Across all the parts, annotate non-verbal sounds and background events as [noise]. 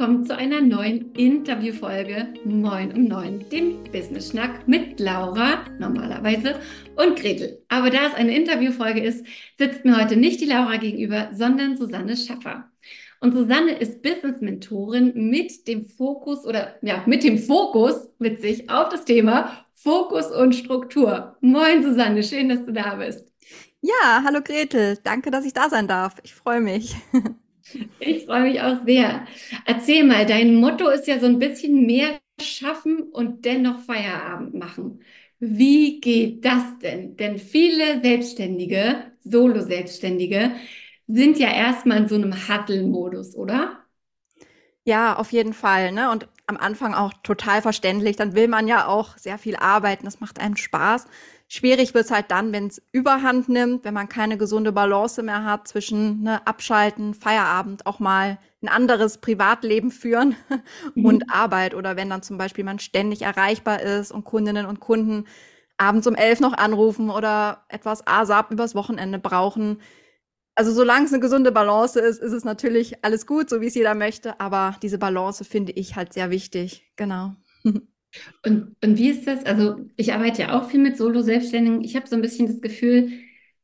willkommen zu einer neuen Interviewfolge Moin um Neun, dem Business Schnack mit Laura normalerweise und Gretel. Aber da es eine Interviewfolge ist, sitzt mir heute nicht die Laura gegenüber, sondern Susanne Schaffer. Und Susanne ist Business-Mentorin mit dem Fokus oder ja, mit dem Fokus witzig auf das Thema Fokus und Struktur. Moin Susanne, schön, dass du da bist. Ja, hallo Gretel, danke, dass ich da sein darf. Ich freue mich. [laughs] [laughs] Ich freue mich auch sehr. Erzähl mal, dein Motto ist ja so ein bisschen mehr schaffen und dennoch Feierabend machen. Wie geht das denn? Denn viele Selbstständige, Solo-Selbstständige, sind ja erstmal in so einem Hustle-Modus, oder? Ja, auf jeden Fall. Ne? Und am Anfang auch total verständlich. Dann will man ja auch sehr viel arbeiten. Das macht einem Spaß. Schwierig wird es halt dann, wenn es überhand nimmt, wenn man keine gesunde Balance mehr hat zwischen ne, Abschalten, Feierabend, auch mal ein anderes Privatleben führen [laughs] mhm. und Arbeit. Oder wenn dann zum Beispiel man ständig erreichbar ist und Kundinnen und Kunden abends um elf noch anrufen oder etwas ASAP übers Wochenende brauchen. Also solange es eine gesunde Balance ist, ist es natürlich alles gut, so wie es jeder möchte. Aber diese Balance finde ich halt sehr wichtig. Genau. [laughs] Und, und wie ist das? Also ich arbeite ja auch viel mit Solo-Selbstständigen. Ich habe so ein bisschen das Gefühl,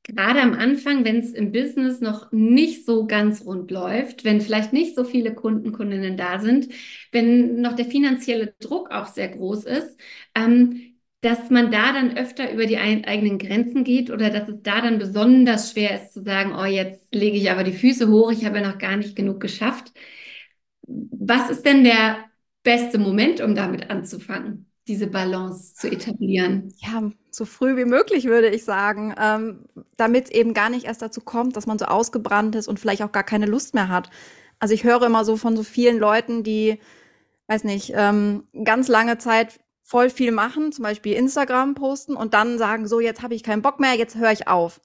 gerade am Anfang, wenn es im Business noch nicht so ganz rund läuft, wenn vielleicht nicht so viele Kunden, Kundinnen da sind, wenn noch der finanzielle Druck auch sehr groß ist, ähm, dass man da dann öfter über die eigenen Grenzen geht oder dass es da dann besonders schwer ist zu sagen, oh, jetzt lege ich aber die Füße hoch, ich habe ja noch gar nicht genug geschafft. Was ist denn der beste Moment, um damit anzufangen, diese Balance zu etablieren? Ja, so früh wie möglich, würde ich sagen, ähm, damit eben gar nicht erst dazu kommt, dass man so ausgebrannt ist und vielleicht auch gar keine Lust mehr hat. Also ich höre immer so von so vielen Leuten, die, weiß nicht, ähm, ganz lange Zeit voll viel machen, zum Beispiel Instagram posten und dann sagen, so, jetzt habe ich keinen Bock mehr, jetzt höre ich auf.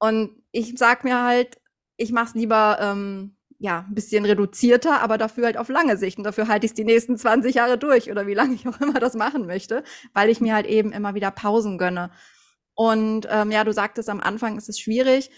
Und ich sag mir halt, ich mache es lieber ähm, ja, ein bisschen reduzierter, aber dafür halt auf lange Sicht. Und dafür halte ich es die nächsten 20 Jahre durch oder wie lange ich auch immer das machen möchte, weil ich mir halt eben immer wieder Pausen gönne. Und ähm, ja, du sagtest am Anfang, ist es schwierig.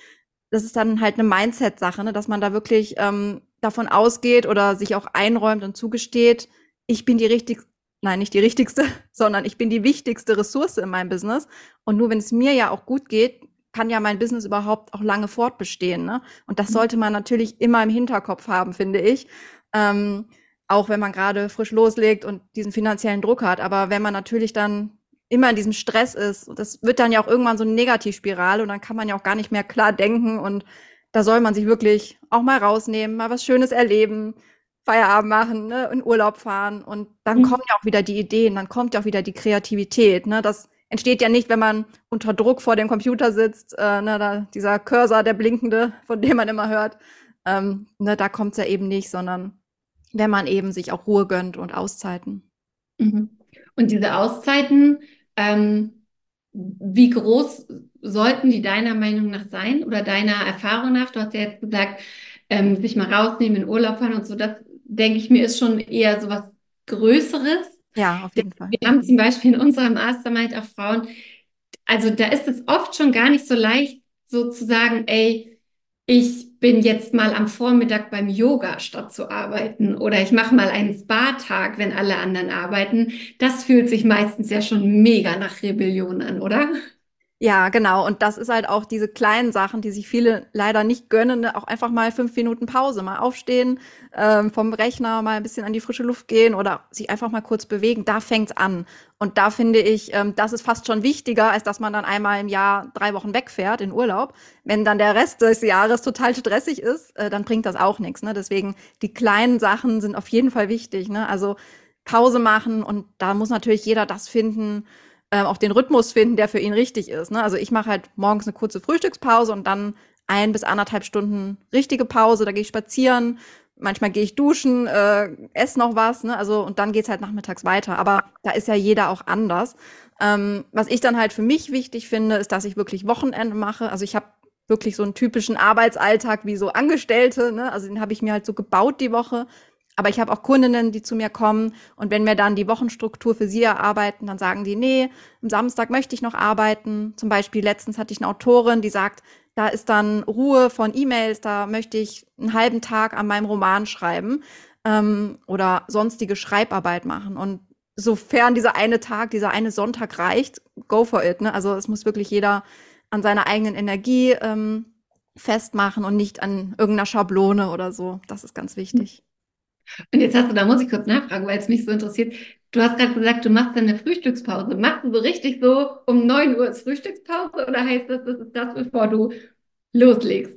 Das ist dann halt eine Mindset-Sache, ne? dass man da wirklich ähm, davon ausgeht oder sich auch einräumt und zugesteht, ich bin die richtigste, nein, nicht die richtigste, [laughs] sondern ich bin die wichtigste Ressource in meinem Business. Und nur wenn es mir ja auch gut geht, kann ja mein Business überhaupt auch lange fortbestehen. Ne? Und das mhm. sollte man natürlich immer im Hinterkopf haben, finde ich. Ähm, auch wenn man gerade frisch loslegt und diesen finanziellen Druck hat. Aber wenn man natürlich dann immer in diesem Stress ist, das wird dann ja auch irgendwann so eine Negativspirale und dann kann man ja auch gar nicht mehr klar denken und da soll man sich wirklich auch mal rausnehmen, mal was Schönes erleben, Feierabend machen, ne, in Urlaub fahren und dann mhm. kommen ja auch wieder die Ideen, dann kommt ja auch wieder die Kreativität, ne, das entsteht ja nicht, wenn man unter Druck vor dem Computer sitzt, äh, ne, da, dieser Cursor, der blinkende, von dem man immer hört, ähm, ne, da kommt es ja eben nicht, sondern wenn man eben sich auch Ruhe gönnt und Auszeiten. Mhm. Und diese Auszeiten, ähm, wie groß sollten die deiner Meinung nach sein oder deiner Erfahrung nach? Du hast ja jetzt gesagt, ähm, sich mal rausnehmen, in Urlaub fahren und so, das denke ich mir ist schon eher so was Größeres. Ja, auf jeden Fall. Wir haben zum Beispiel in unserem Mastermind auch Frauen, also da ist es oft schon gar nicht so leicht, so zu sagen, ey, ich bin jetzt mal am Vormittag beim Yoga statt zu arbeiten oder ich mache mal einen Spa-Tag, wenn alle anderen arbeiten. Das fühlt sich meistens ja schon mega nach Rebellion an, oder? Ja, genau. Und das ist halt auch diese kleinen Sachen, die sich viele leider nicht gönnen. Ne? Auch einfach mal fünf Minuten Pause, mal aufstehen, ähm, vom Rechner mal ein bisschen an die frische Luft gehen oder sich einfach mal kurz bewegen. Da fängt's an. Und da finde ich, ähm, das ist fast schon wichtiger, als dass man dann einmal im Jahr drei Wochen wegfährt in Urlaub. Wenn dann der Rest des Jahres total stressig ist, äh, dann bringt das auch nichts. Ne? Deswegen, die kleinen Sachen sind auf jeden Fall wichtig. Ne? Also Pause machen und da muss natürlich jeder das finden, ähm, auch den Rhythmus finden, der für ihn richtig ist. Ne? Also ich mache halt morgens eine kurze Frühstückspause und dann ein bis anderthalb Stunden richtige Pause. Da gehe ich spazieren, manchmal gehe ich duschen, äh, esse noch was, ne? Also und dann geht's halt nachmittags weiter. Aber da ist ja jeder auch anders. Ähm, was ich dann halt für mich wichtig finde, ist, dass ich wirklich Wochenende mache. Also ich habe wirklich so einen typischen Arbeitsalltag wie so Angestellte, ne? Also den habe ich mir halt so gebaut die Woche. Aber ich habe auch Kundinnen, die zu mir kommen und wenn wir dann die Wochenstruktur für sie erarbeiten, dann sagen die, nee, am Samstag möchte ich noch arbeiten. Zum Beispiel letztens hatte ich eine Autorin, die sagt, da ist dann Ruhe von E-Mails, da möchte ich einen halben Tag an meinem Roman schreiben. ähm, oder sonstige Schreibarbeit machen. Und sofern dieser eine Tag, dieser eine Sonntag reicht, go for it. Ne? Also es muss wirklich jeder an seiner eigenen Energie ähm, festmachen und nicht an irgendeiner Schablone oder so. Das ist ganz wichtig. Und jetzt hast du, da muss ich kurz nachfragen, weil es mich so interessiert. Du hast gerade gesagt, du machst dann eine Frühstückspause. Machst du so richtig so um 9 Uhr ist Frühstückspause oder heißt das, das ist das, bevor du loslegst?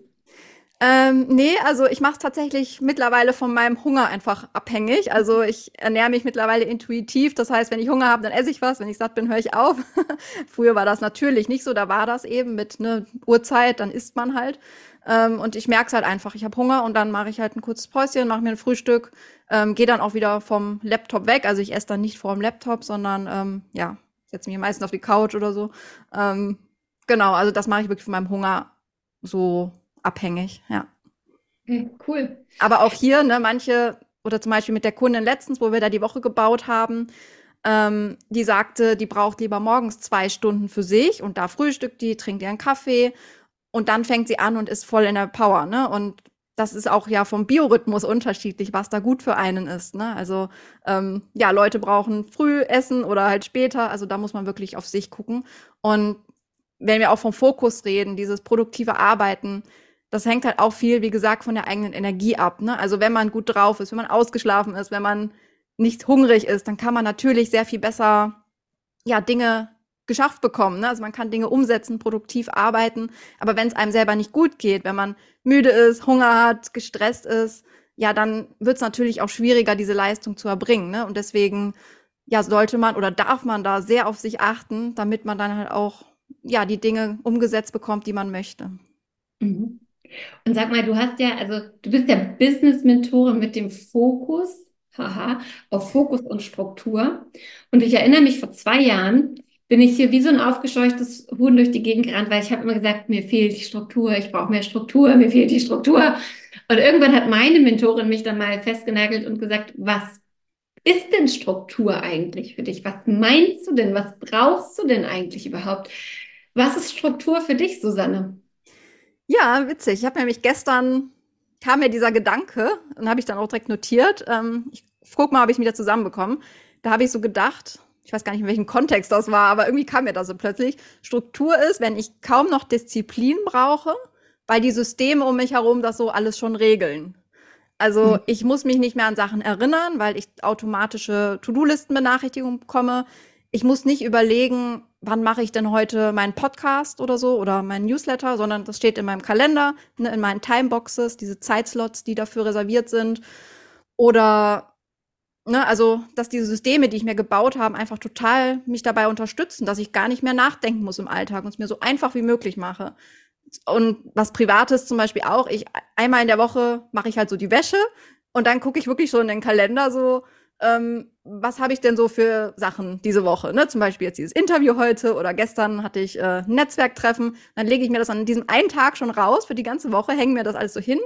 Ähm, nee, also ich mache es tatsächlich mittlerweile von meinem Hunger einfach abhängig. Also ich ernähre mich mittlerweile intuitiv. Das heißt, wenn ich Hunger habe, dann esse ich was. Wenn ich satt bin, höre ich auf. [laughs] Früher war das natürlich nicht so. Da war das eben mit ne Uhrzeit, dann isst man halt. Ähm, und ich merke es halt einfach. Ich habe Hunger und dann mache ich halt ein kurzes Päuschen, mache mir ein Frühstück, ähm, gehe dann auch wieder vom Laptop weg. Also ich esse dann nicht vor dem Laptop, sondern ähm, ja, setze mich meistens auf die Couch oder so. Ähm, genau, also das mache ich wirklich von meinem Hunger so abhängig, ja. Okay, cool. Aber auch hier, ne, manche, oder zum Beispiel mit der Kundin letztens, wo wir da die Woche gebaut haben, ähm, die sagte, die braucht lieber morgens zwei Stunden für sich und da frühstückt die, trinkt ihren Kaffee und dann fängt sie an und ist voll in der Power, ne? Und das ist auch ja vom Biorhythmus unterschiedlich, was da gut für einen ist. Ne? Also ähm, ja, Leute brauchen früh essen oder halt später. Also da muss man wirklich auf sich gucken. Und wenn wir auch vom Fokus reden, dieses produktive Arbeiten, das hängt halt auch viel, wie gesagt, von der eigenen Energie ab. Ne? Also wenn man gut drauf ist, wenn man ausgeschlafen ist, wenn man nicht hungrig ist, dann kann man natürlich sehr viel besser ja Dinge geschafft bekommen. Ne? Also man kann Dinge umsetzen, produktiv arbeiten. Aber wenn es einem selber nicht gut geht, wenn man müde ist, Hunger hat, gestresst ist, ja, dann wird es natürlich auch schwieriger, diese Leistung zu erbringen. Ne? Und deswegen ja sollte man oder darf man da sehr auf sich achten, damit man dann halt auch ja die Dinge umgesetzt bekommt, die man möchte. Mhm. Und sag mal, du hast ja, also du bist ja Business-Mentorin mit dem Fokus, haha, auf Fokus und Struktur. Und ich erinnere mich, vor zwei Jahren bin ich hier wie so ein aufgescheuchtes Huhn durch die Gegend gerannt, weil ich habe immer gesagt, mir fehlt die Struktur, ich brauche mehr Struktur, mir fehlt die Struktur. Und irgendwann hat meine Mentorin mich dann mal festgenagelt und gesagt, was ist denn Struktur eigentlich für dich? Was meinst du denn? Was brauchst du denn eigentlich überhaupt? Was ist Struktur für dich, Susanne? Ja, witzig. Ich habe nämlich gestern kam mir dieser Gedanke und habe ich dann auch direkt notiert. Ähm, ich guck mal, ob ich mich da zusammenbekomme. Da habe ich so gedacht, ich weiß gar nicht, in welchem Kontext das war, aber irgendwie kam mir das so plötzlich. Struktur ist, wenn ich kaum noch Disziplin brauche, weil die Systeme um mich herum das so alles schon regeln. Also hm. ich muss mich nicht mehr an Sachen erinnern, weil ich automatische To-Do-Listen-Benachrichtigungen bekomme. Ich muss nicht überlegen, wann mache ich denn heute meinen Podcast oder so oder meinen Newsletter, sondern das steht in meinem Kalender, ne, in meinen Timeboxes, diese Zeitslots, die dafür reserviert sind. Oder, ne, also, dass diese Systeme, die ich mir gebaut habe, einfach total mich dabei unterstützen, dass ich gar nicht mehr nachdenken muss im Alltag und es mir so einfach wie möglich mache. Und was Privates zum Beispiel auch, ich einmal in der Woche mache ich halt so die Wäsche und dann gucke ich wirklich so in den Kalender so, ähm, was habe ich denn so für Sachen diese Woche? Ne? Zum Beispiel jetzt dieses Interview heute oder gestern hatte ich äh, ein Netzwerktreffen. Dann lege ich mir das an diesem einen Tag schon raus für die ganze Woche, hänge mir das alles so hin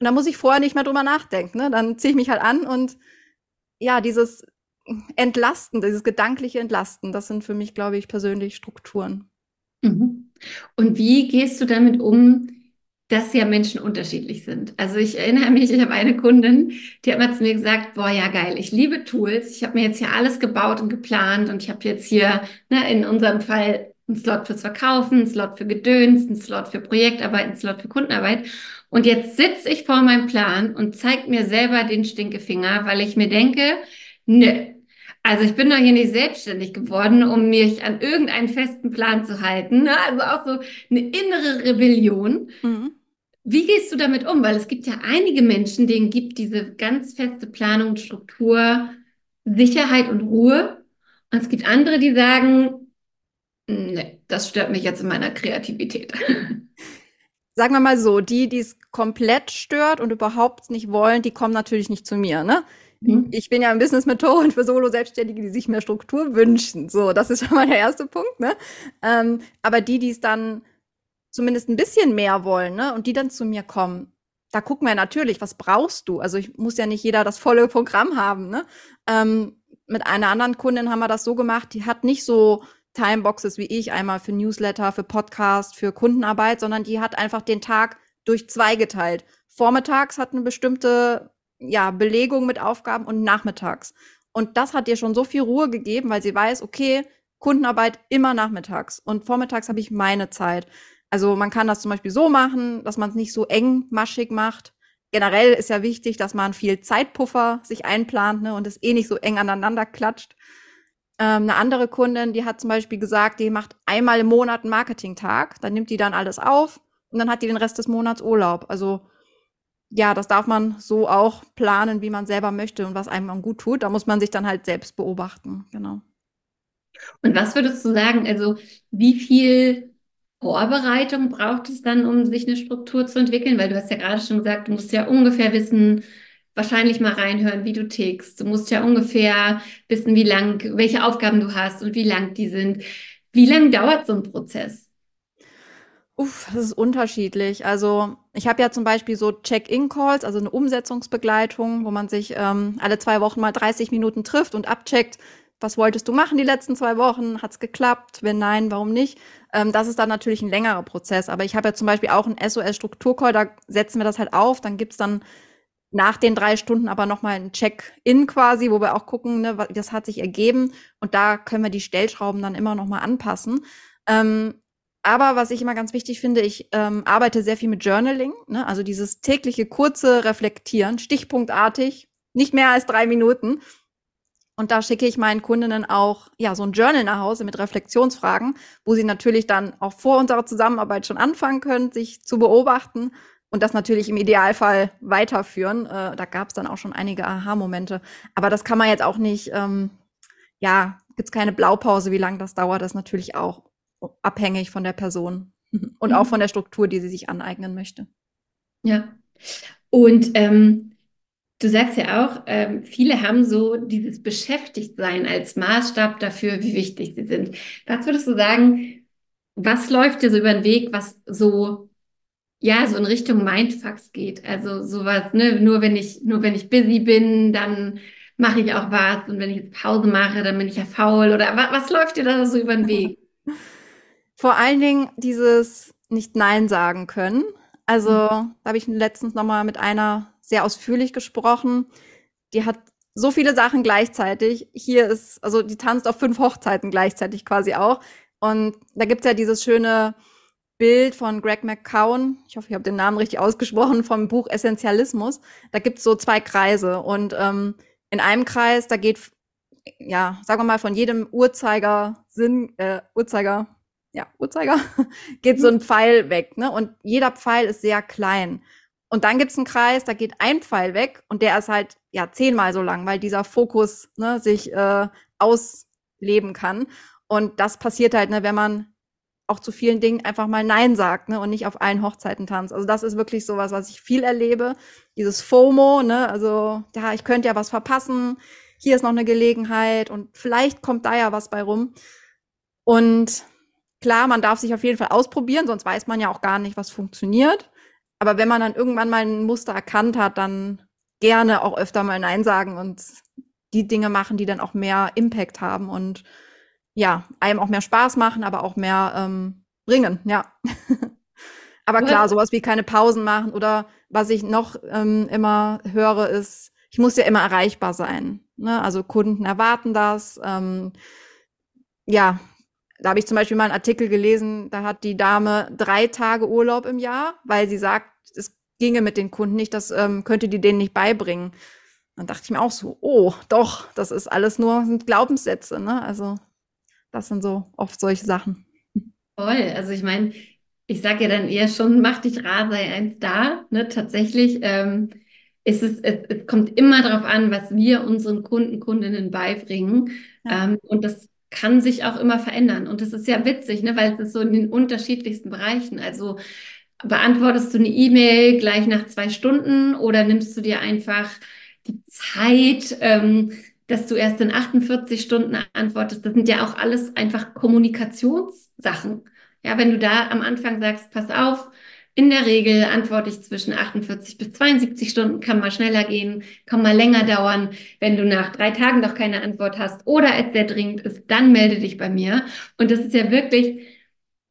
und dann muss ich vorher nicht mehr drüber nachdenken. Ne? Dann ziehe ich mich halt an und ja, dieses Entlasten, dieses gedankliche Entlasten, das sind für mich, glaube ich, persönlich Strukturen. Mhm. Und wie gehst du damit um, dass ja Menschen unterschiedlich sind. Also ich erinnere mich, ich habe eine Kundin, die hat mal zu mir gesagt, boah, ja geil, ich liebe Tools. Ich habe mir jetzt hier alles gebaut und geplant und ich habe jetzt hier ne, in unserem Fall einen Slot fürs Verkaufen, einen Slot für Gedöns, einen Slot für Projektarbeit, einen Slot für Kundenarbeit. Und jetzt sitze ich vor meinem Plan und zeige mir selber den Stinkefinger, weil ich mir denke, nö, also ich bin doch hier nicht selbstständig geworden, um mich an irgendeinen festen Plan zu halten. Ne? Also auch so eine innere Rebellion. Mhm. Wie gehst du damit um? Weil es gibt ja einige Menschen, denen gibt diese ganz feste Planung, Struktur, Sicherheit und Ruhe. Und es gibt andere, die sagen, nee, das stört mich jetzt in meiner Kreativität. [laughs] Sagen wir mal so, die, die es komplett stört und überhaupt nicht wollen, die kommen natürlich nicht zu mir, ne? Mhm. Ich bin ja ein Business-Mentorin für Solo-Selbstständige, die sich mehr Struktur wünschen. So, das ist [laughs] schon mal der erste Punkt, ne? Ähm, aber die, die es dann zumindest ein bisschen mehr wollen, ne, und die dann zu mir kommen, da gucken wir natürlich, was brauchst du? Also ich muss ja nicht jeder das volle Programm haben, ne? Ähm, mit einer anderen Kundin haben wir das so gemacht, die hat nicht so Timeboxes wie ich, einmal für Newsletter, für Podcast, für Kundenarbeit, sondern die hat einfach den Tag durch zwei geteilt. Vormittags hat eine bestimmte ja, Belegung mit Aufgaben und nachmittags. Und das hat ihr schon so viel Ruhe gegeben, weil sie weiß, okay, Kundenarbeit immer nachmittags und vormittags habe ich meine Zeit. Also man kann das zum Beispiel so machen, dass man es nicht so engmaschig macht. Generell ist ja wichtig, dass man viel Zeitpuffer sich einplant ne, und es eh nicht so eng aneinander klatscht. Ähm, eine andere Kundin, die hat zum Beispiel gesagt, die macht einmal im Monat einen Marketingtag, dann nimmt die dann alles auf und dann hat die den Rest des Monats Urlaub. Also ja, das darf man so auch planen, wie man selber möchte und was einem gut tut. Da muss man sich dann halt selbst beobachten, genau. Und was würdest du sagen, also wie viel Vorbereitung braucht es dann, um sich eine Struktur zu entwickeln? Weil du hast ja gerade schon gesagt, du musst ja ungefähr wissen, wahrscheinlich mal reinhören, wie du tickst. Du musst ja ungefähr wissen, wie lang, welche Aufgaben du hast und wie lang die sind. Wie lang dauert so ein Prozess? Uff, das ist unterschiedlich. Also ich habe ja zum Beispiel so Check-in-Calls, also eine Umsetzungsbegleitung, wo man sich ähm, alle zwei Wochen mal 30 Minuten trifft und abcheckt, was wolltest du machen die letzten zwei Wochen? Hat's geklappt? Wenn nein, warum nicht? Ähm, das ist dann natürlich ein längerer Prozess. Aber ich habe ja zum Beispiel auch einen SOS-Strukturcall, da setzen wir das halt auf. Dann gibt's dann nach den drei Stunden aber nochmal ein Check-in quasi, wo wir auch gucken, ne, was, das hat sich ergeben. Und da können wir die Stellschrauben dann immer nochmal anpassen. Ähm, aber was ich immer ganz wichtig finde, ich ähm, arbeite sehr viel mit Journaling, ne? also dieses tägliche kurze Reflektieren, stichpunktartig, nicht mehr als drei Minuten. Und da schicke ich meinen Kundinnen auch ja so ein Journal nach Hause mit Reflexionsfragen, wo sie natürlich dann auch vor unserer Zusammenarbeit schon anfangen können, sich zu beobachten und das natürlich im Idealfall weiterführen. Äh, da gab es dann auch schon einige Aha-Momente. Aber das kann man jetzt auch nicht, ähm, ja, gibt's keine Blaupause, wie lange das dauert, das ist natürlich auch abhängig von der Person [laughs] und mhm. auch von der Struktur, die sie sich aneignen möchte. Ja. Und ähm, du sagst ja auch, ähm, viele haben so dieses Beschäftigtsein als Maßstab dafür, wie wichtig sie sind. Was würdest du sagen, was läuft dir so über den Weg, was so ja, so in Richtung Mindfucks geht. Also sowas, ne, nur wenn ich, nur wenn ich busy bin, dann mache ich auch was. Und wenn ich jetzt Pause mache, dann bin ich ja faul. Oder was, was läuft dir da so über den [laughs] Weg? Vor allen Dingen dieses nicht Nein sagen können. Also, mhm. da habe ich letztens nochmal mit einer sehr ausführlich gesprochen. Die hat so viele Sachen gleichzeitig. Hier ist, also die tanzt auf fünf Hochzeiten gleichzeitig quasi auch. Und da gibt's ja dieses schöne Bild von Greg McCown, ich hoffe, ich habe den Namen richtig ausgesprochen, vom Buch Essentialismus. Da gibt's so zwei Kreise. Und ähm, in einem Kreis, da geht, ja, sagen wir mal, von jedem Uhrzeigersinn, äh, Uhrzeiger, ja, Uhrzeiger, [laughs] geht so ein Pfeil weg, ne? Und jeder Pfeil ist sehr klein. Und dann gibt's einen Kreis, da geht ein Pfeil weg und der ist halt ja zehnmal so lang, weil dieser Fokus ne, sich äh, ausleben kann. Und das passiert halt, ne, wenn man auch zu vielen Dingen einfach mal Nein sagt ne, und nicht auf allen Hochzeiten tanzt. Also das ist wirklich sowas, was ich viel erlebe. Dieses FOMO, ne, also ja, ich könnte ja was verpassen, hier ist noch eine Gelegenheit und vielleicht kommt da ja was bei rum. Und Klar, man darf sich auf jeden Fall ausprobieren, sonst weiß man ja auch gar nicht, was funktioniert. Aber wenn man dann irgendwann mal ein Muster erkannt hat, dann gerne auch öfter mal Nein sagen und die Dinge machen, die dann auch mehr Impact haben und ja, einem auch mehr Spaß machen, aber auch mehr ähm, bringen, ja. [laughs] aber klar, sowas wie keine Pausen machen oder was ich noch ähm, immer höre, ist, ich muss ja immer erreichbar sein. Ne? Also Kunden erwarten das. Ähm, ja, da habe ich zum Beispiel mal einen Artikel gelesen, da hat die Dame drei Tage Urlaub im Jahr, weil sie sagt, es ginge mit den Kunden nicht, das ähm, könnte die denen nicht beibringen. Dann dachte ich mir auch so, oh, doch, das ist alles nur Glaubenssätze, ne? Also das sind so oft solche Sachen. Toll, also ich meine, ich sage ja dann eher schon, mach dich rar, sei eins da, ne? Tatsächlich ähm, ist es, es, es kommt immer darauf an, was wir unseren Kunden, Kundinnen beibringen. Ja. Ähm, und das kann sich auch immer verändern. Und das ist ja witzig, ne? weil es ist so in den unterschiedlichsten Bereichen. Also beantwortest du eine E-Mail gleich nach zwei Stunden oder nimmst du dir einfach die Zeit, ähm, dass du erst in 48 Stunden antwortest? Das sind ja auch alles einfach Kommunikationssachen. Ja, wenn du da am Anfang sagst, pass auf, in der Regel antworte ich zwischen 48 bis 72 Stunden, kann mal schneller gehen, kann mal länger dauern. Wenn du nach drei Tagen noch keine Antwort hast oder es sehr dringend ist, dann melde dich bei mir. Und das ist ja wirklich,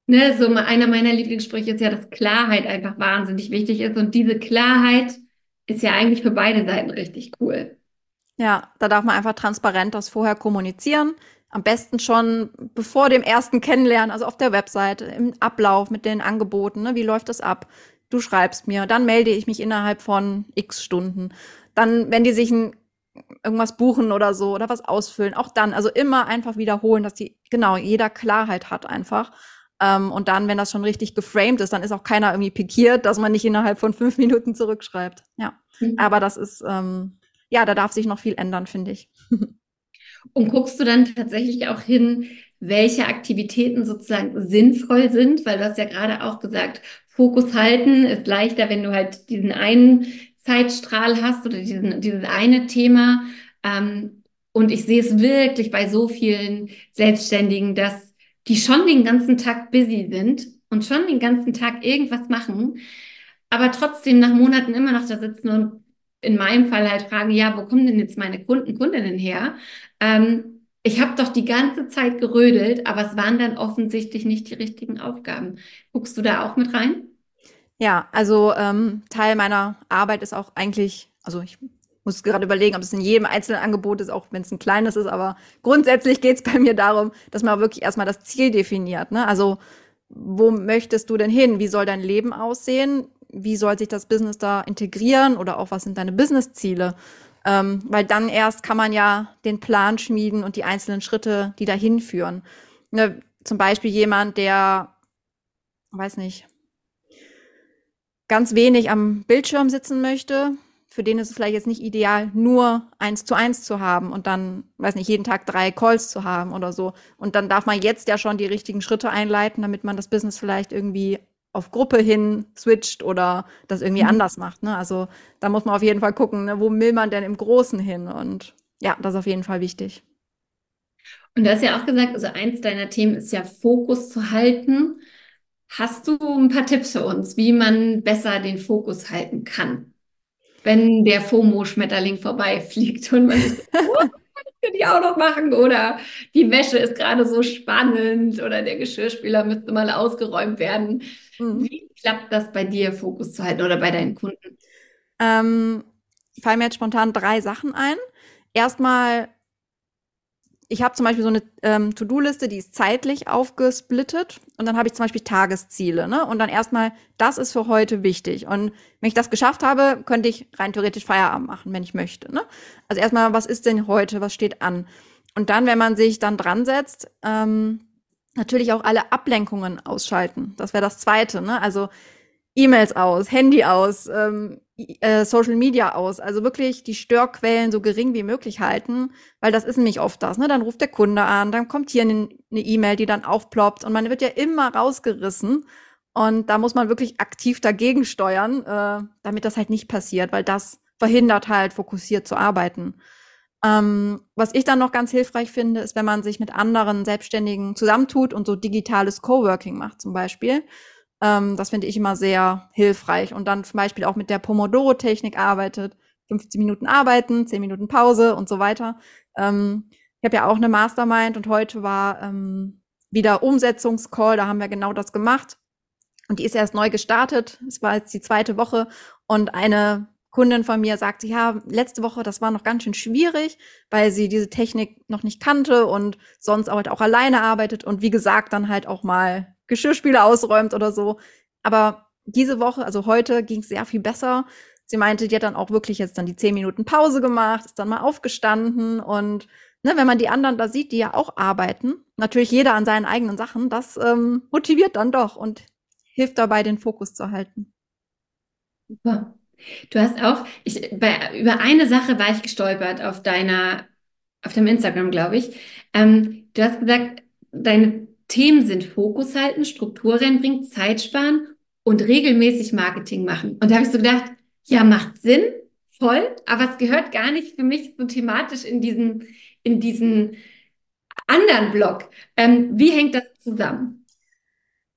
ne, so einer meiner Lieblingssprüche ist ja, dass Klarheit einfach wahnsinnig wichtig ist. Und diese Klarheit ist ja eigentlich für beide Seiten richtig cool. Ja, da darf man einfach transparent das vorher kommunizieren. Am besten schon bevor dem ersten Kennenlernen, also auf der Website, im Ablauf mit den Angeboten. Ne? Wie läuft das ab? Du schreibst mir, dann melde ich mich innerhalb von x Stunden. Dann, wenn die sich ein, irgendwas buchen oder so oder was ausfüllen, auch dann, also immer einfach wiederholen, dass die, genau, jeder Klarheit hat einfach. Ähm, und dann, wenn das schon richtig geframed ist, dann ist auch keiner irgendwie pikiert, dass man nicht innerhalb von fünf Minuten zurückschreibt. Ja. Mhm. Aber das ist, ähm, ja, da darf sich noch viel ändern, finde ich. [laughs] Und guckst du dann tatsächlich auch hin, welche Aktivitäten sozusagen sinnvoll sind? Weil du hast ja gerade auch gesagt, Fokus halten ist leichter, wenn du halt diesen einen Zeitstrahl hast oder diesen, dieses eine Thema. Ähm, und ich sehe es wirklich bei so vielen Selbstständigen, dass die schon den ganzen Tag busy sind und schon den ganzen Tag irgendwas machen, aber trotzdem nach Monaten immer noch da sitzen und in meinem Fall halt fragen, ja, wo kommen denn jetzt meine Kunden, Kundinnen her? Ähm, ich habe doch die ganze Zeit gerödelt, aber es waren dann offensichtlich nicht die richtigen Aufgaben. Guckst du da auch mit rein? Ja, also ähm, Teil meiner Arbeit ist auch eigentlich, also ich muss gerade überlegen, ob es in jedem einzelnen Angebot ist, auch wenn es ein kleines ist, aber grundsätzlich geht es bei mir darum, dass man wirklich erstmal das Ziel definiert. Ne? Also wo möchtest du denn hin? Wie soll dein Leben aussehen? Wie soll sich das Business da integrieren oder auch was sind deine Businessziele? Ähm, weil dann erst kann man ja den Plan schmieden und die einzelnen Schritte, die dahin führen. Ne, zum Beispiel jemand, der, weiß nicht, ganz wenig am Bildschirm sitzen möchte, für den ist es vielleicht jetzt nicht ideal, nur eins zu eins zu haben und dann, weiß nicht, jeden Tag drei Calls zu haben oder so. Und dann darf man jetzt ja schon die richtigen Schritte einleiten, damit man das Business vielleicht irgendwie auf Gruppe hin switcht oder das irgendwie mhm. anders macht. Ne? Also da muss man auf jeden Fall gucken, ne? wo will man denn im Großen hin? Und ja, das ist auf jeden Fall wichtig. Und du hast ja auch gesagt, also eins deiner Themen ist ja Fokus zu halten. Hast du ein paar Tipps für uns, wie man besser den Fokus halten kann? wenn der FOMO-Schmetterling vorbeifliegt und man das [laughs] könnte ich auch noch machen oder die Wäsche ist gerade so spannend oder der Geschirrspüler müsste mal ausgeräumt werden. Mhm. Wie klappt das bei dir, Fokus zu halten oder bei deinen Kunden? Ähm, fallen mir jetzt spontan drei Sachen ein. Erstmal ich habe zum Beispiel so eine ähm, To-Do-Liste, die ist zeitlich aufgesplittet und dann habe ich zum Beispiel Tagesziele. Ne? Und dann erstmal, das ist für heute wichtig. Und wenn ich das geschafft habe, könnte ich rein theoretisch Feierabend machen, wenn ich möchte. Ne? Also erstmal, was ist denn heute, was steht an? Und dann, wenn man sich dann dran setzt, ähm, natürlich auch alle Ablenkungen ausschalten. Das wäre das Zweite. Ne? Also E-Mails aus, Handy aus, ähm, äh, Social Media aus. Also wirklich die Störquellen so gering wie möglich halten, weil das ist nämlich oft das. Ne? Dann ruft der Kunde an, dann kommt hier eine E-Mail, die dann aufploppt und man wird ja immer rausgerissen. Und da muss man wirklich aktiv dagegen steuern, äh, damit das halt nicht passiert, weil das verhindert halt, fokussiert zu arbeiten. Ähm, was ich dann noch ganz hilfreich finde, ist, wenn man sich mit anderen Selbstständigen zusammentut und so digitales Coworking macht zum Beispiel. Ähm, das finde ich immer sehr hilfreich. Und dann zum Beispiel auch mit der Pomodoro-Technik arbeitet. 15 Minuten arbeiten, 10 Minuten Pause und so weiter. Ähm, ich habe ja auch eine Mastermind und heute war ähm, wieder Umsetzungscall, da haben wir genau das gemacht. Und die ist erst neu gestartet. Es war jetzt die zweite Woche und eine Kundin von mir sagte, ja, letzte Woche, das war noch ganz schön schwierig, weil sie diese Technik noch nicht kannte und sonst auch, halt auch alleine arbeitet und wie gesagt, dann halt auch mal Geschirrspüler ausräumt oder so. Aber diese Woche, also heute, ging es sehr viel besser. Sie meinte, die hat dann auch wirklich jetzt dann die zehn Minuten Pause gemacht, ist dann mal aufgestanden und ne, wenn man die anderen da sieht, die ja auch arbeiten, natürlich jeder an seinen eigenen Sachen, das ähm, motiviert dann doch und hilft dabei, den Fokus zu halten. Super. Du hast auch, ich, bei, über eine Sache war ich gestolpert auf deiner, auf dem Instagram, glaube ich. Ähm, du hast gesagt, deine Themen sind Fokus halten, Struktur reinbringen, Zeit sparen und regelmäßig Marketing machen. Und da habe ich so gedacht, ja, macht Sinn, voll, aber es gehört gar nicht für mich so thematisch in diesen, in diesen anderen Block. Ähm, wie hängt das zusammen?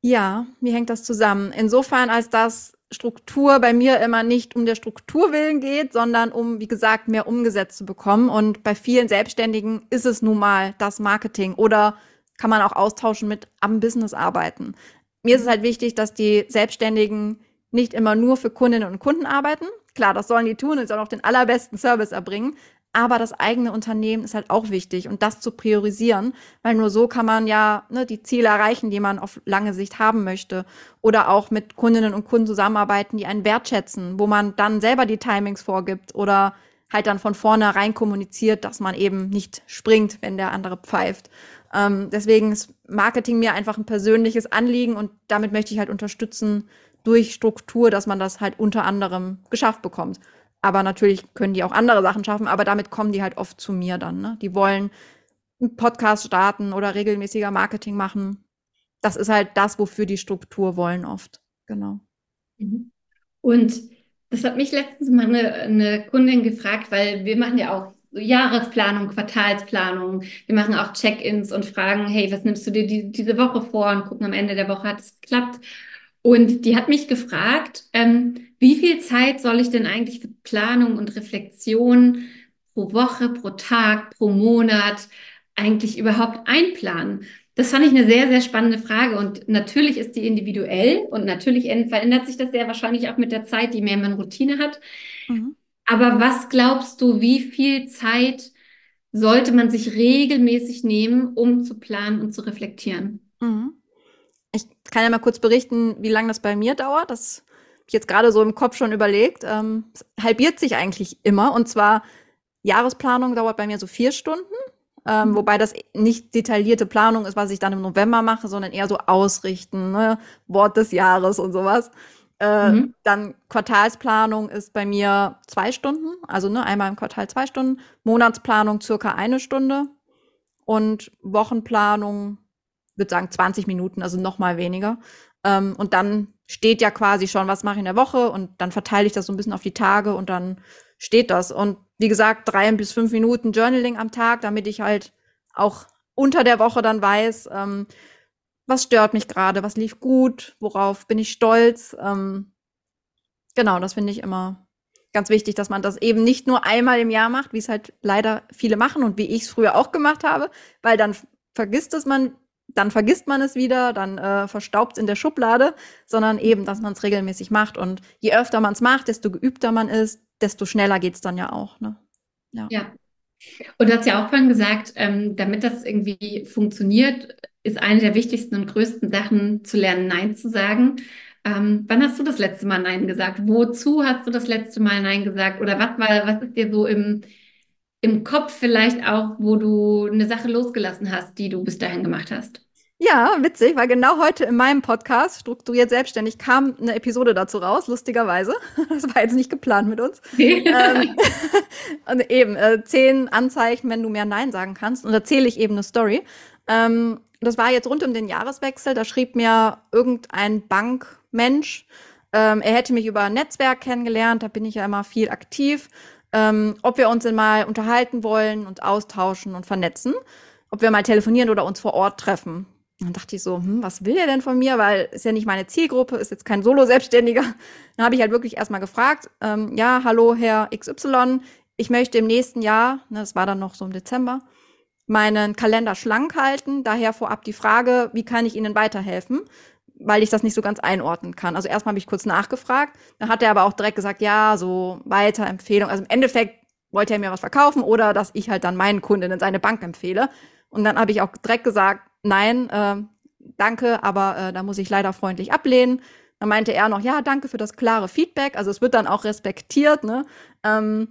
Ja, wie hängt das zusammen? Insofern, als dass Struktur bei mir immer nicht um der Struktur willen geht, sondern um, wie gesagt, mehr umgesetzt zu bekommen. Und bei vielen Selbstständigen ist es nun mal das Marketing oder kann man auch austauschen mit am Business arbeiten. Mir ist es halt wichtig, dass die Selbstständigen nicht immer nur für Kundinnen und Kunden arbeiten. Klar, das sollen die tun und sollen auch den allerbesten Service erbringen. Aber das eigene Unternehmen ist halt auch wichtig und das zu priorisieren, weil nur so kann man ja ne, die Ziele erreichen, die man auf lange Sicht haben möchte. Oder auch mit Kundinnen und Kunden zusammenarbeiten, die einen wertschätzen, wo man dann selber die Timings vorgibt oder halt dann von vornherein kommuniziert, dass man eben nicht springt, wenn der andere pfeift. Ähm, deswegen ist Marketing mir einfach ein persönliches Anliegen und damit möchte ich halt unterstützen durch Struktur, dass man das halt unter anderem geschafft bekommt. Aber natürlich können die auch andere Sachen schaffen, aber damit kommen die halt oft zu mir dann. Ne? Die wollen einen Podcast starten oder regelmäßiger Marketing machen. Das ist halt das, wofür die Struktur wollen oft. Genau. Mhm. Und das hat mich letztens mal eine, eine Kundin gefragt, weil wir machen ja auch Jahresplanung, Quartalsplanung. Wir machen auch Check-ins und fragen, hey, was nimmst du dir die, diese Woche vor? Und gucken am Ende der Woche, hat es geklappt? Und die hat mich gefragt, ähm, wie viel Zeit soll ich denn eigentlich für Planung und Reflexion pro Woche, pro Tag, pro Monat eigentlich überhaupt einplanen? Das fand ich eine sehr, sehr spannende Frage. Und natürlich ist die individuell und natürlich verändert sich das sehr wahrscheinlich auch mit der Zeit, je mehr man Routine hat. Mhm. Aber was glaubst du, wie viel Zeit sollte man sich regelmäßig nehmen, um zu planen und zu reflektieren? Mhm. Ich kann ja mal kurz berichten, wie lange das bei mir dauert. Das habe ich jetzt gerade so im Kopf schon überlegt. Ähm, es halbiert sich eigentlich immer. Und zwar Jahresplanung dauert bei mir so vier Stunden. Ähm, mhm. Wobei das nicht detaillierte Planung ist, was ich dann im November mache, sondern eher so ausrichten, ne? Wort des Jahres und sowas. Äh, mhm. Dann Quartalsplanung ist bei mir zwei Stunden, also ne, einmal im Quartal zwei Stunden. Monatsplanung circa eine Stunde. Und Wochenplanung, würde sagen 20 Minuten, also noch mal weniger. Ähm, und dann steht ja quasi schon, was mache ich in der Woche und dann verteile ich das so ein bisschen auf die Tage und dann steht das. Und wie gesagt, drei bis fünf Minuten Journaling am Tag, damit ich halt auch unter der Woche dann weiß, ähm, was stört mich gerade, was lief gut, worauf bin ich stolz. Ähm, genau, das finde ich immer ganz wichtig, dass man das eben nicht nur einmal im Jahr macht, wie es halt leider viele machen und wie ich es früher auch gemacht habe, weil dann vergisst es man, dann vergisst man es wieder, dann äh, verstaubt es in der Schublade, sondern eben, dass man es regelmäßig macht. Und je öfter man es macht, desto geübter man ist, desto schneller geht es dann ja auch. Ne? Ja. ja. Und du hast ja auch vorhin gesagt, ähm, damit das irgendwie funktioniert, ist eine der wichtigsten und größten Sachen zu lernen, Nein zu sagen. Ähm, wann hast du das letzte Mal Nein gesagt? Wozu hast du das letzte Mal Nein gesagt? Oder was war, was ist dir so im, im Kopf vielleicht auch, wo du eine Sache losgelassen hast, die du bis dahin gemacht hast? Ja, witzig, weil genau heute in meinem Podcast Strukturiert Selbstständig kam eine Episode dazu raus, lustigerweise. [laughs] Das war jetzt nicht geplant mit uns. ähm, [laughs] [laughs] und eben, äh, zehn Anzeichen, wenn du mehr Nein sagen kannst. Und erzähle ich eben eine Story. Ähm, das war jetzt rund um den Jahreswechsel. Da schrieb mir irgendein Bankmensch, ähm, er hätte mich über ein Netzwerk kennengelernt, da bin ich ja immer viel aktiv, ähm, ob wir uns denn mal unterhalten wollen und austauschen und vernetzen, ob wir mal telefonieren oder uns vor Ort treffen. Dann dachte ich so, hm, was will er denn von mir? Weil ist ja nicht meine Zielgruppe, ist jetzt kein Solo-Selbstständiger. [laughs] Dann habe ich halt wirklich erstmal gefragt, ähm, ja, hallo Herr XY, ich möchte im nächsten Jahr, ne, das war dann noch so im Dezember, meinen Kalender schlank halten. Daher vorab die Frage, wie kann ich Ihnen weiterhelfen? Weil ich das nicht so ganz einordnen kann. Also erstmal habe ich kurz nachgefragt, dann hat er aber auch direkt gesagt, ja, so Weiterempfehlung. Also im Endeffekt wollte er mir was verkaufen oder dass ich halt dann meinen Kundinnen seine Bank empfehle. Und dann habe ich auch direkt gesagt, nein, äh, danke, aber äh, da muss ich leider freundlich ablehnen. Dann meinte er noch, ja, danke für das klare Feedback. Also es wird dann auch respektiert. Ne? Ähm,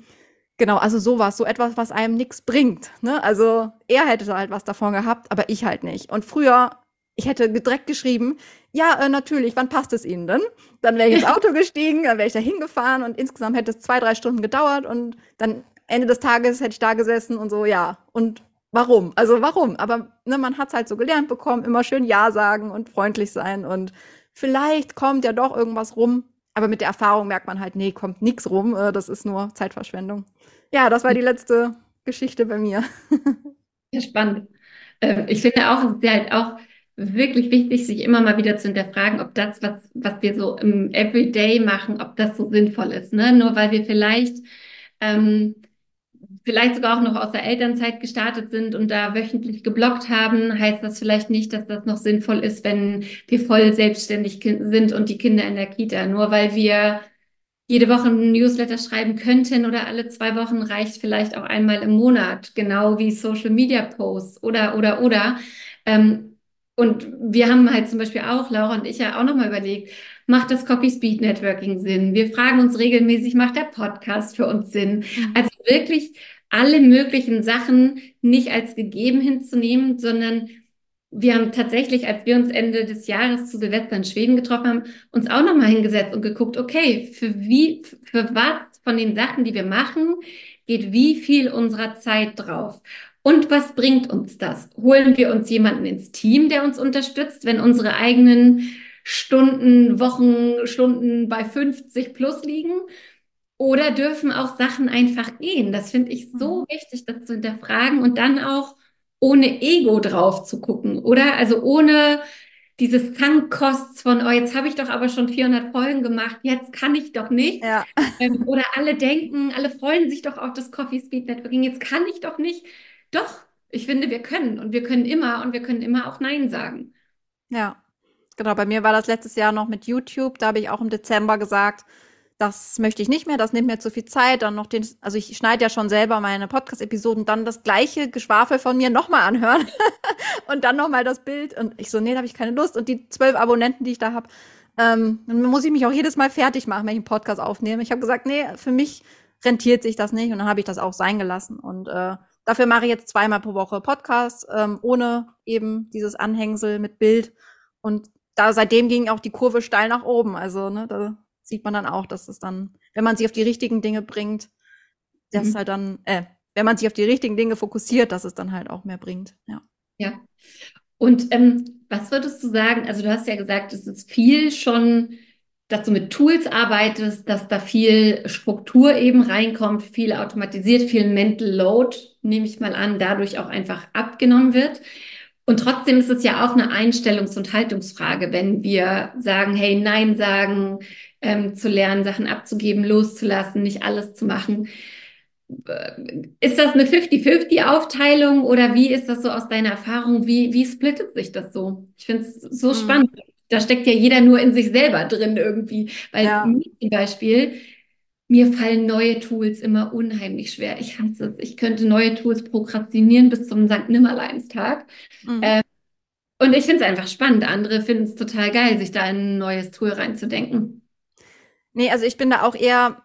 genau, also sowas, so etwas, was einem nichts bringt. Ne? Also er hätte halt was davon gehabt, aber ich halt nicht. Und früher, ich hätte direkt geschrieben, ja, äh, natürlich, wann passt es Ihnen denn? Dann wäre ich ins [laughs] Auto gestiegen, dann wäre ich da hingefahren und insgesamt hätte es zwei, drei Stunden gedauert und dann Ende des Tages hätte ich da gesessen und so, ja. Und warum? Also warum? Aber ne, man hat es halt so gelernt bekommen, immer schön Ja sagen und freundlich sein und vielleicht kommt ja doch irgendwas rum. Aber mit der Erfahrung merkt man halt, nee, kommt nichts rum. Äh, das ist nur Zeitverschwendung. Ja, das war die letzte Geschichte bei mir. [laughs] Ja, spannend. Ähm, ich finde auch, es ist halt auch wirklich wichtig, sich immer mal wieder zu hinterfragen, ob das, was, was wir so im Everyday machen, ob das so sinnvoll ist. Ne? Nur weil wir vielleicht ähm, vielleicht sogar auch noch aus der Elternzeit gestartet sind und da wöchentlich geblockt haben, heißt das vielleicht nicht, dass das noch sinnvoll ist, wenn wir voll selbstständig sind und die Kinder in der Kita. Nur weil wir jede Woche ein Newsletter schreiben könnten oder alle zwei Wochen reicht vielleicht auch einmal im Monat, genau wie Social Media Posts oder, oder, oder. Ähm, und wir haben halt zum Beispiel auch, Laura und ich ja auch nochmal überlegt, macht das Copy Speed Networking Sinn? Wir fragen uns regelmäßig, macht der Podcast für uns Sinn? Mhm. Also wirklich alle möglichen Sachen nicht als gegeben hinzunehmen, sondern wir haben tatsächlich, als wir uns Ende des Jahres zu Silvester in Schweden getroffen haben, uns auch nochmal hingesetzt und geguckt, okay, für wie, für was von den Sachen, die wir machen, geht wie viel unserer Zeit drauf? Und was bringt uns das? Holen wir uns jemanden ins Team, der uns unterstützt, wenn unsere eigenen Stunden, Wochen, Stunden bei 50 plus liegen? Oder dürfen auch Sachen einfach gehen? Das finde ich so mhm. wichtig, das zu hinterfragen und dann auch ohne Ego drauf zu gucken, oder? Also ohne diese Funkkosts von, oh, jetzt habe ich doch aber schon 400 Folgen gemacht, jetzt kann ich doch nicht. Ja. [laughs] Ähm, oder alle denken, alle freuen sich doch auf das Coffee Speed Networking, jetzt kann ich doch nicht. Doch, ich finde, wir können und wir können immer und wir können immer auch Nein sagen. Ja, genau. Bei mir war das letztes Jahr noch mit YouTube. Da habe ich auch im Dezember gesagt, das möchte ich nicht mehr, das nimmt mir zu viel Zeit. Dann noch den, also ich schneide ja schon selber meine Podcast-Episoden, dann das gleiche Geschwafel von mir nochmal anhören [laughs] und dann nochmal das Bild. Und ich so, nee, da habe ich keine Lust. Und die zwölf Abonnenten, die ich da habe, ähm, dann muss ich mich auch jedes Mal fertig machen, wenn ich einen Podcast aufnehme. Ich habe gesagt, nee, für mich rentiert sich das nicht und dann habe ich das auch sein gelassen. Und äh, dafür mache ich jetzt zweimal pro Woche Podcast, ähm, ohne eben dieses Anhängsel mit Bild. Und da seitdem ging auch die Kurve steil nach oben. Also, ne, da sieht man dann auch, dass es dann, wenn man sich auf die richtigen Dinge bringt, das mhm. halt dann, äh, wenn man sich auf die richtigen Dinge fokussiert, dass es dann halt auch mehr bringt. Ja. Ja. Und ähm, was würdest du sagen? Also du hast ja gesagt, es ist viel schon, dass du mit Tools arbeitest, dass da viel Struktur eben reinkommt, viel automatisiert, viel Mental Load, nehme ich mal an, dadurch auch einfach abgenommen wird. Und trotzdem ist es ja auch eine Einstellungs- und Haltungsfrage, wenn wir sagen, hey, Nein sagen, ähm, zu lernen, Sachen abzugeben, loszulassen, nicht alles zu machen. Ist das eine 50-50-Aufteilung oder wie ist das so aus deiner Erfahrung? Wie, wie splittet sich das so? Ich finde es so mhm. spannend. Da steckt ja jeder nur in sich selber drin irgendwie. Weil ja. zum Beispiel, mir fallen neue Tools immer unheimlich schwer. Ich hasse es. Ich könnte neue Tools prokrastinieren bis zum St. Nimmerleinstag. Mhm. Ähm, und ich finde es einfach spannend. Andere finden es total geil, sich da in ein neues Tool reinzudenken. Nee, also ich bin da auch eher,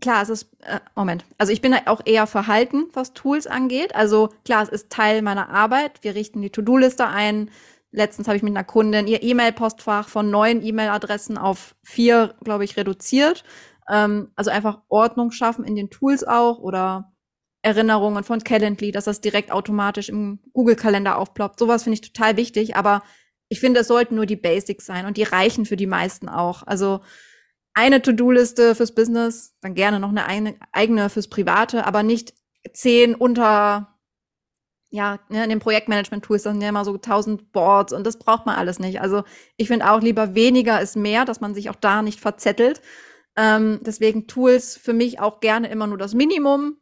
klar, es ist, äh, Moment, also ich bin da auch eher verhalten, was Tools angeht. Also klar, es ist Teil meiner Arbeit. Wir richten die To-Do-Liste ein. Letztens habe ich mit einer Kundin ihr E-Mail-Postfach von neun E-Mail-Adressen auf vier, glaube ich, reduziert. Ähm, also einfach Ordnung schaffen in den Tools auch oder Erinnerungen von Calendly, dass das direkt automatisch im Google-Kalender aufploppt. Sowas finde ich total wichtig, aber ich finde, es sollten nur die Basics sein und die reichen für die meisten auch. Also eine To-Do-Liste fürs Business, dann gerne noch eine eigene fürs Private, aber nicht zehn unter, ja, ne, in den Projektmanagement-Tools sind ja immer so tausend Boards und das braucht man alles nicht. Also ich finde auch lieber weniger ist mehr, dass man sich auch da nicht verzettelt. Ähm, deswegen Tools für mich auch gerne immer nur das Minimum.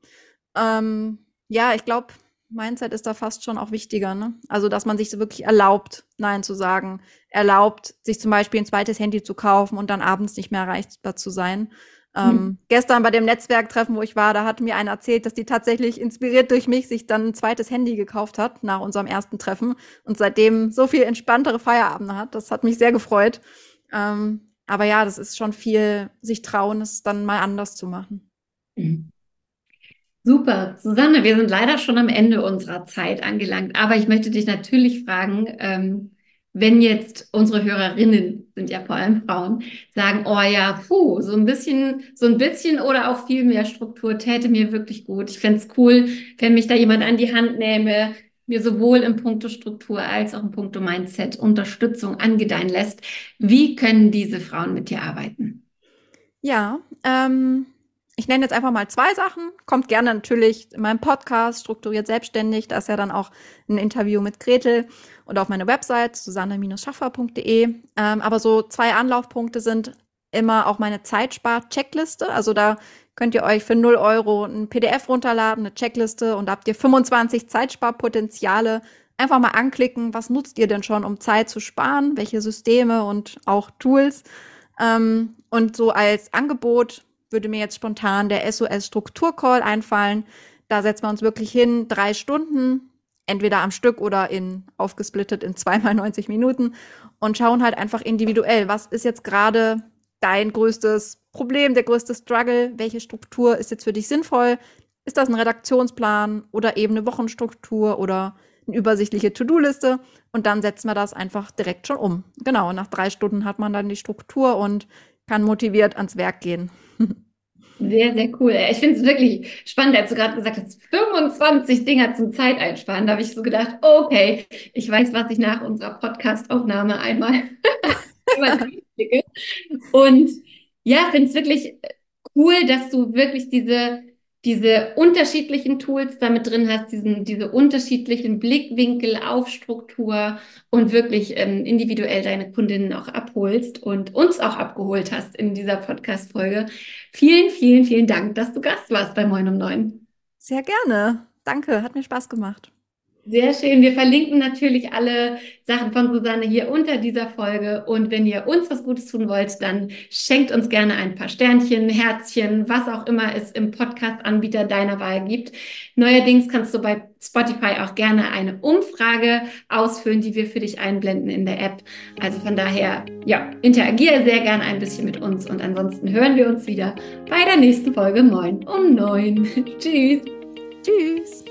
Ähm, ja, ich glaube, Mindset ist da fast schon auch wichtiger, ne? Also, dass man sich so wirklich erlaubt, Nein zu sagen, erlaubt, sich zum Beispiel ein zweites Handy zu kaufen und dann abends nicht mehr erreichbar zu sein. Ähm, hm. Gestern bei dem Netzwerktreffen, wo ich war, da hat mir einer erzählt, dass die tatsächlich inspiriert durch mich sich dann ein zweites Handy gekauft hat nach unserem ersten Treffen und seitdem so viel entspanntere Feierabende hat. Das hat mich sehr gefreut. Ähm, aber ja, das ist schon viel sich trauen, es dann mal anders zu machen. Super, Susanne, wir sind leider schon am Ende unserer Zeit angelangt, aber ich möchte dich natürlich fragen, ähm, wenn jetzt unsere Hörerinnen, sind ja vor allem Frauen, sagen, oh ja, puh, so ein bisschen, so ein bisschen oder auch viel mehr Struktur täte mir wirklich gut. Ich fände es cool, wenn mich da jemand an die Hand nähme, mir sowohl im Punkto Struktur als auch im Punkto Mindset Unterstützung angedeihen lässt. Wie können diese Frauen mit dir arbeiten? Ja, ähm, ich nenne jetzt einfach mal zwei Sachen. Kommt gerne natürlich in meinem Podcast, strukturiert selbstständig. Da ist ja dann auch ein Interview mit Gretel und auf meine Website susanne-schaffer.de. Ähm, aber so zwei Anlaufpunkte sind immer auch meine Zeitspar-Checkliste. Also da könnt ihr euch für 0 Euro ein PDF runterladen, eine Checkliste und habt ihr 25 Zeitsparpotenziale. Einfach mal anklicken, was nutzt ihr denn schon, um Zeit zu sparen, welche Systeme und auch Tools. Ähm, und so als Angebot würde mir jetzt spontan der SOS-Struktur-Call einfallen. Da setzen wir uns wirklich hin, drei Stunden, entweder am Stück oder in aufgesplittet in zweimal 90 Minuten und schauen halt einfach individuell, was ist jetzt gerade dein größtes Problem, der größte Struggle, welche Struktur ist jetzt für dich sinnvoll? Ist das ein Redaktionsplan oder eben eine Wochenstruktur oder eine übersichtliche To-Do-Liste? Und dann setzen wir das einfach direkt schon um. Genau, nach drei Stunden hat man dann die Struktur und kann motiviert ans Werk gehen. Sehr, sehr cool. Ich finde es wirklich spannend, als du gerade gesagt hast, 25 Dinger zum Zeiteinsparen. Da habe ich so gedacht, okay, ich weiß, was ich nach unserer Podcast-Aufnahme einmal, [laughs] einmal. Und ja, finde es wirklich cool, dass du wirklich diese diese unterschiedlichen Tools damit drin hast, diesen, diese unterschiedlichen Blickwinkel auf Struktur und wirklich ähm, individuell deine Kundinnen auch abholst und uns auch abgeholt hast in dieser Podcast-Folge. Vielen, vielen, vielen Dank, dass du Gast warst bei Moin um Neun. Sehr gerne. Danke, hat mir Spaß gemacht. Sehr schön. Wir verlinken natürlich alle Sachen von Susanne hier unter dieser Folge. Und wenn ihr uns was Gutes tun wollt, dann schenkt uns gerne ein paar Sternchen, Herzchen, was auch immer es im Podcast-Anbieter deiner Wahl gibt. Neuerdings kannst du bei Spotify auch gerne eine Umfrage ausfüllen, die wir für dich einblenden in der App. Also von daher, ja, interagiere sehr gerne ein bisschen mit uns. Und ansonsten hören wir uns wieder bei der nächsten Folge Moin um neun. [laughs] Tschüss. Tschüss.